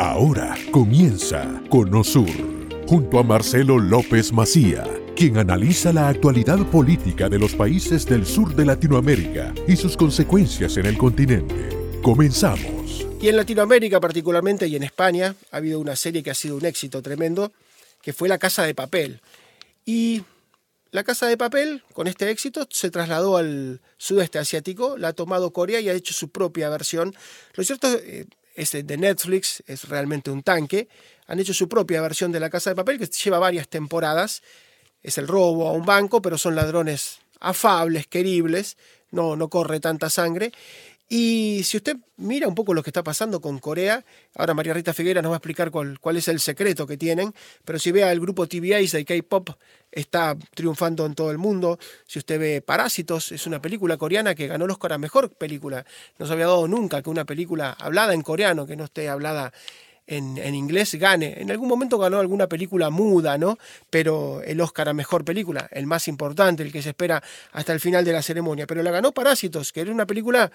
Ahora comienza Conosur, junto a Marcelo López Macía, quien analiza la actualidad política de los países del sur de Latinoamérica y sus consecuencias en el continente. Comenzamos. Y en Latinoamérica particularmente y en España ha habido una serie que ha sido un éxito tremendo, que fue La Casa de Papel. Y La Casa de Papel, con este éxito, se trasladó al sudeste asiático, la ha tomado Corea y ha hecho su propia versión. Lo cierto eh, es de Netflix, es realmente un tanque. Han hecho su propia versión de La Casa de Papel que lleva varias temporadas. Es el robo a un banco, pero son ladrones afables, queribles, no, no corre tanta sangre. Y si usted mira un poco lo que está pasando con Corea, ahora María Rita Figuera nos va a explicar cuál, cuál es el secreto que tienen, pero si ve el grupo TVIs de K-Pop, está triunfando en todo el mundo. Si usted ve Parásitos, es una película coreana que ganó el Oscar a Mejor Película. No se había dado nunca que una película hablada en coreano, que no esté hablada en, en, inglés gane. En algún momento ganó alguna película muda, ¿no? Pero el Oscar a Mejor Película, el más importante, el que se espera hasta el final de la ceremonia. Pero la ganó Parásitos, que era una película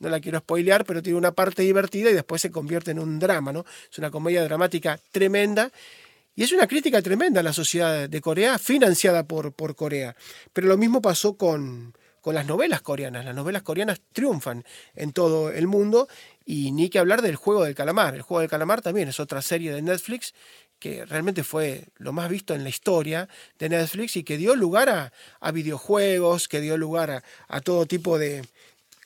no la quiero spoilear, pero tiene una parte divertida y después se convierte en un drama, ¿no? Es una comedia dramática tremenda y es una crítica tremenda a la sociedad de Corea, financiada por, por Corea. Pero lo mismo pasó con, con las novelas coreanas. Las novelas coreanas triunfan en todo el mundo y ni que hablar del juego del calamar. El juego del calamar también es otra serie de Netflix que realmente fue lo más visto en la historia de Netflix y que dio lugar a, a videojuegos, que dio lugar a, a todo tipo de,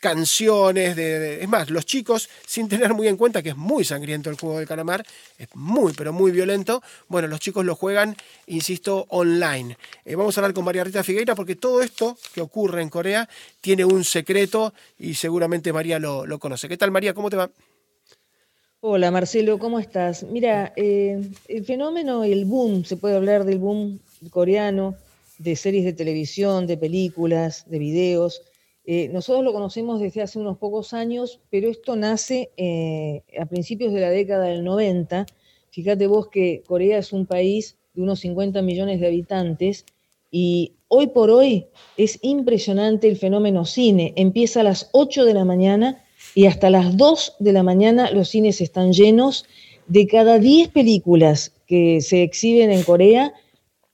canciones, de, es más, los chicos, sin tener muy en cuenta que es muy sangriento el juego del calamar, es muy, pero muy violento, bueno, los chicos lo juegan, insisto, online. Eh, vamos a hablar con María Rita Figueira porque todo esto que ocurre en Corea tiene un secreto y seguramente María lo, lo conoce. ¿Qué tal María? ¿Cómo te va? Hola Marcelo, ¿cómo estás? Mira, eh, el fenómeno, el boom, se puede hablar del boom coreano, de series de televisión, de películas, de videos, eh, nosotros lo conocemos desde hace unos pocos años, pero esto nace eh, a principios de la década del 90. Fíjate vos que Corea es un país de unos 50 millones de habitantes y hoy por hoy es impresionante el fenómeno cine. Empieza a las 8 de la mañana y hasta las 2 de la mañana los cines están llenos. De cada 10 películas que se exhiben en Corea,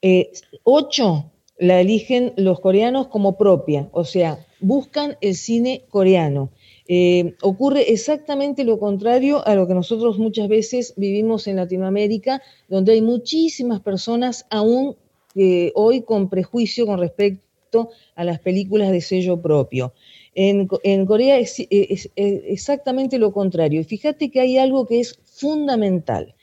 eh, 8 la eligen los coreanos como propia, o sea, buscan el cine coreano. Eh, ocurre exactamente lo contrario a lo que nosotros muchas veces vivimos en Latinoamérica, donde hay muchísimas personas aún eh, hoy con prejuicio con respecto a las películas de sello propio. En, Corea es, exactamente lo contrario. Y fíjate que hay algo que es fundamental.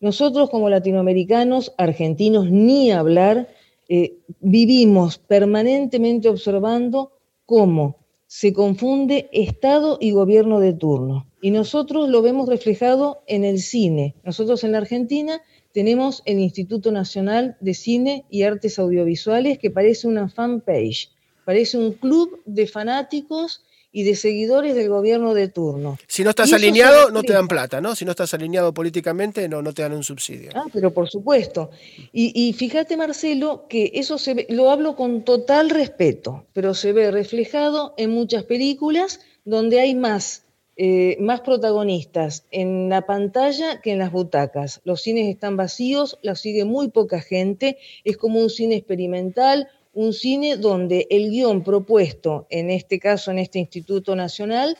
Nosotros como latinoamericanos, argentinos, ni hablar, eh, vivimos permanentemente observando cómo se confunde Estado y gobierno de turno. Y nosotros lo vemos reflejado en el cine. Nosotros en la Argentina tenemos el Instituto Nacional de Cine y Artes Audiovisuales que parece una fanpage, parece un club de fanáticos y de seguidores del gobierno de turno. Si no estás alineado, no te dan plata, ¿no? Si no estás alineado políticamente, no, no te dan un subsidio. Ah, pero por supuesto. Y, fíjate, Marcelo, que eso se ve, lo hablo con total respeto, pero se ve reflejado en muchas películas donde hay más, eh, más protagonistas en la pantalla que en las butacas. Los cines están vacíos, la sigue muy poca gente, es como un cine experimental, un cine donde el guion propuesto, en este caso en este Instituto Nacional,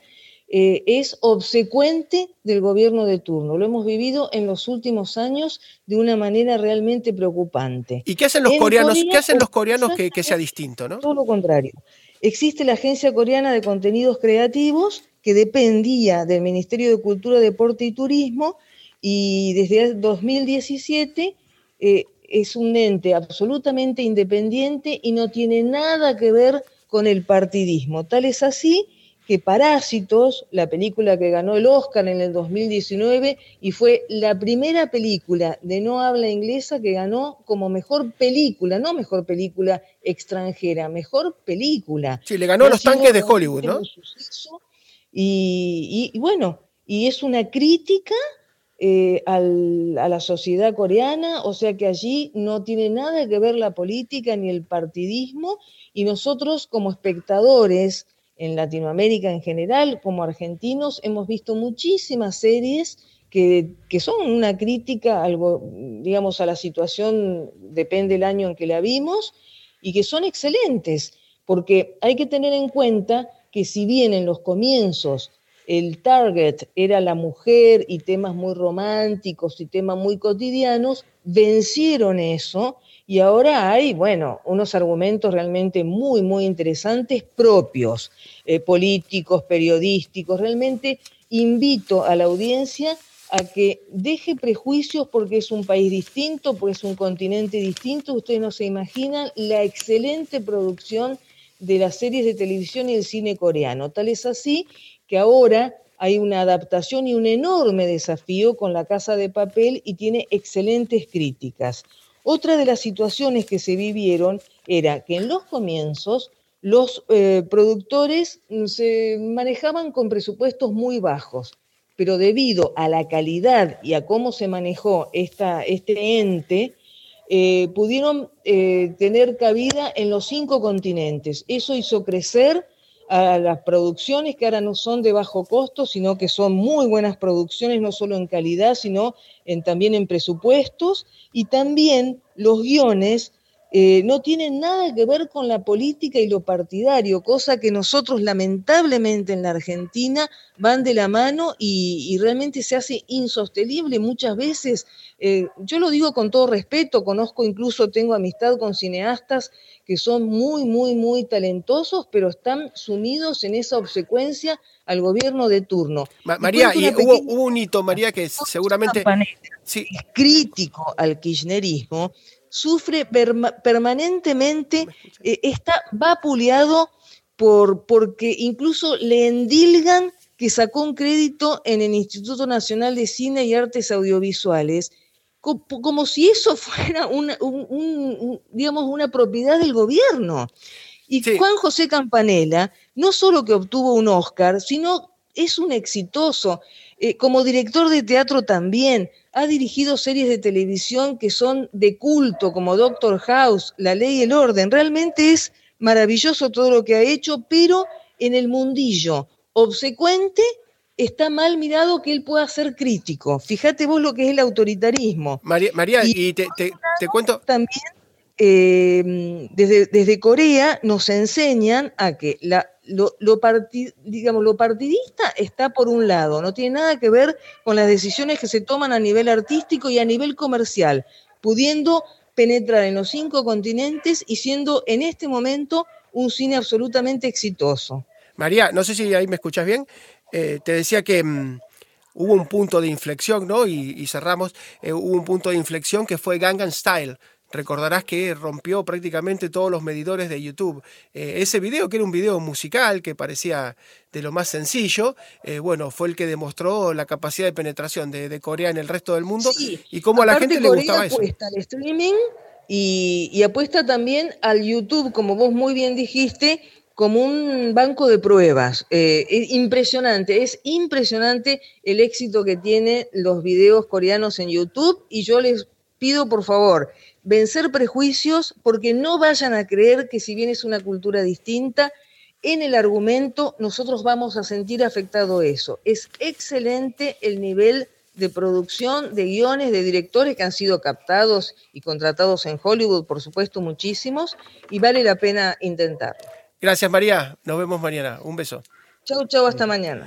eh, es obsecuente del gobierno de turno. Lo hemos vivido en los últimos años de una manera realmente preocupante. ¿Y qué hacen los coreanos, ¿qué hacen los coreanos que, que, sea distinto? ¿no? Todo lo contrario. Existe la Agencia Coreana de Contenidos Creativos, que dependía del Ministerio de Cultura, Deporte y Turismo, y desde 2017 eh, es un ente absolutamente independiente y no tiene nada que ver con el partidismo. Tal es así que Parásitos, la película que ganó el Oscar en el 2019 y fue la primera película de no habla inglesa que ganó como mejor película, no mejor película extranjera, mejor película. Sí, le ganó los tanques de Hollywood, ¿no? Y, y, y bueno, y es una crítica eh, a la sociedad coreana, o sea que allí no tiene nada que ver la política ni el partidismo, y nosotros como espectadores en Latinoamérica en general, como argentinos, hemos visto muchísimas series que, son una crítica, algo, digamos, a la situación, depende del año en que la vimos, y que son excelentes, porque hay que tener en cuenta que si bien en los comienzos el target era la mujer y temas muy románticos y temas muy cotidianos, vencieron eso y ahora hay, bueno, unos argumentos realmente muy, muy interesantes propios, eh, políticos, periodísticos. Realmente invito a la audiencia a que deje prejuicios porque es un país distinto, porque es un continente distinto. Ustedes no se imaginan la excelente producción de las series de televisión y el cine coreano. Tal es así que ahora hay una adaptación y un enorme desafío con La Casa de Papel y tiene excelentes críticas. Otra de las situaciones que se vivieron era que en los comienzos los eh, productores se manejaban con presupuestos muy bajos, pero debido a la calidad y a cómo se manejó esta, este ente, eh, pudieron eh, tener cabida en los cinco continentes. Eso hizo crecer a las producciones que ahora no son de bajo costo, sino que son muy buenas producciones, no solo en calidad, sino también en presupuestos, y también los guiones eh, no tienen nada que ver con la política y lo partidario, cosa que nosotros lamentablemente en la Argentina van de la mano y, realmente se hace insostenible muchas veces. Eh, yo lo digo con todo respeto, conozco incluso, tengo amistad con cineastas que son muy, muy, muy talentosos, pero están sumidos en esa obsecuencia al gobierno de turno. María, y hubo, un hito, María, que seguramente... Sí. Es crítico al kirchnerismo sufre permanentemente, eh, está vapuleado por, porque incluso le endilgan que sacó un crédito en el Instituto Nacional de Cine y Artes Audiovisuales, como, si eso fuera una, digamos, una propiedad del gobierno. Y Juan José Campanella no solo que obtuvo un Oscar, sino es un exitoso. Eh, como director de teatro también, ha dirigido series de televisión que son de culto, como Doctor House, La Ley y el Orden. Realmente es maravilloso todo lo que ha hecho, pero en el mundillo obsecuente está mal mirado que él pueda ser crítico. Fíjate vos lo que es el autoritarismo. María, María y, te, cuento... También eh, desde, desde Corea nos enseñan a que la, lo, digamos, lo partidista está por un lado, no tiene nada que ver con las decisiones que se toman a nivel artístico y a nivel comercial, pudiendo penetrar en los cinco continentes y siendo en este momento un cine absolutamente exitoso. María, no sé si ahí me escuchas bien, eh, te decía que mm, hubo un punto de inflexión, ¿no? Y, cerramos, eh, hubo un punto de inflexión que fue Gangnam Style, recordarás que rompió prácticamente todos los medidores de YouTube. Eh, ese video, que era un video musical que parecía de lo más sencillo, eh, bueno, fue el que demostró la capacidad de penetración de, Corea en el resto del mundo y cómo a la gente le gustaba eso. Apuesta al streaming y, apuesta también al YouTube, como vos muy bien dijiste, como un banco de pruebas. Eh, es impresionante, es impresionante el éxito que tienen los videos coreanos en YouTube y yo les pido por favor vencer prejuicios porque no vayan a creer que si bien es una cultura distinta, en el argumento nosotros vamos a sentir afectado eso. Es excelente el nivel de producción, de guiones, de directores que han sido captados y contratados en Hollywood, por supuesto, muchísimos, y vale la pena intentarlo. Gracias, María. Nos vemos mañana. Un beso. Chau, chau, hasta mañana.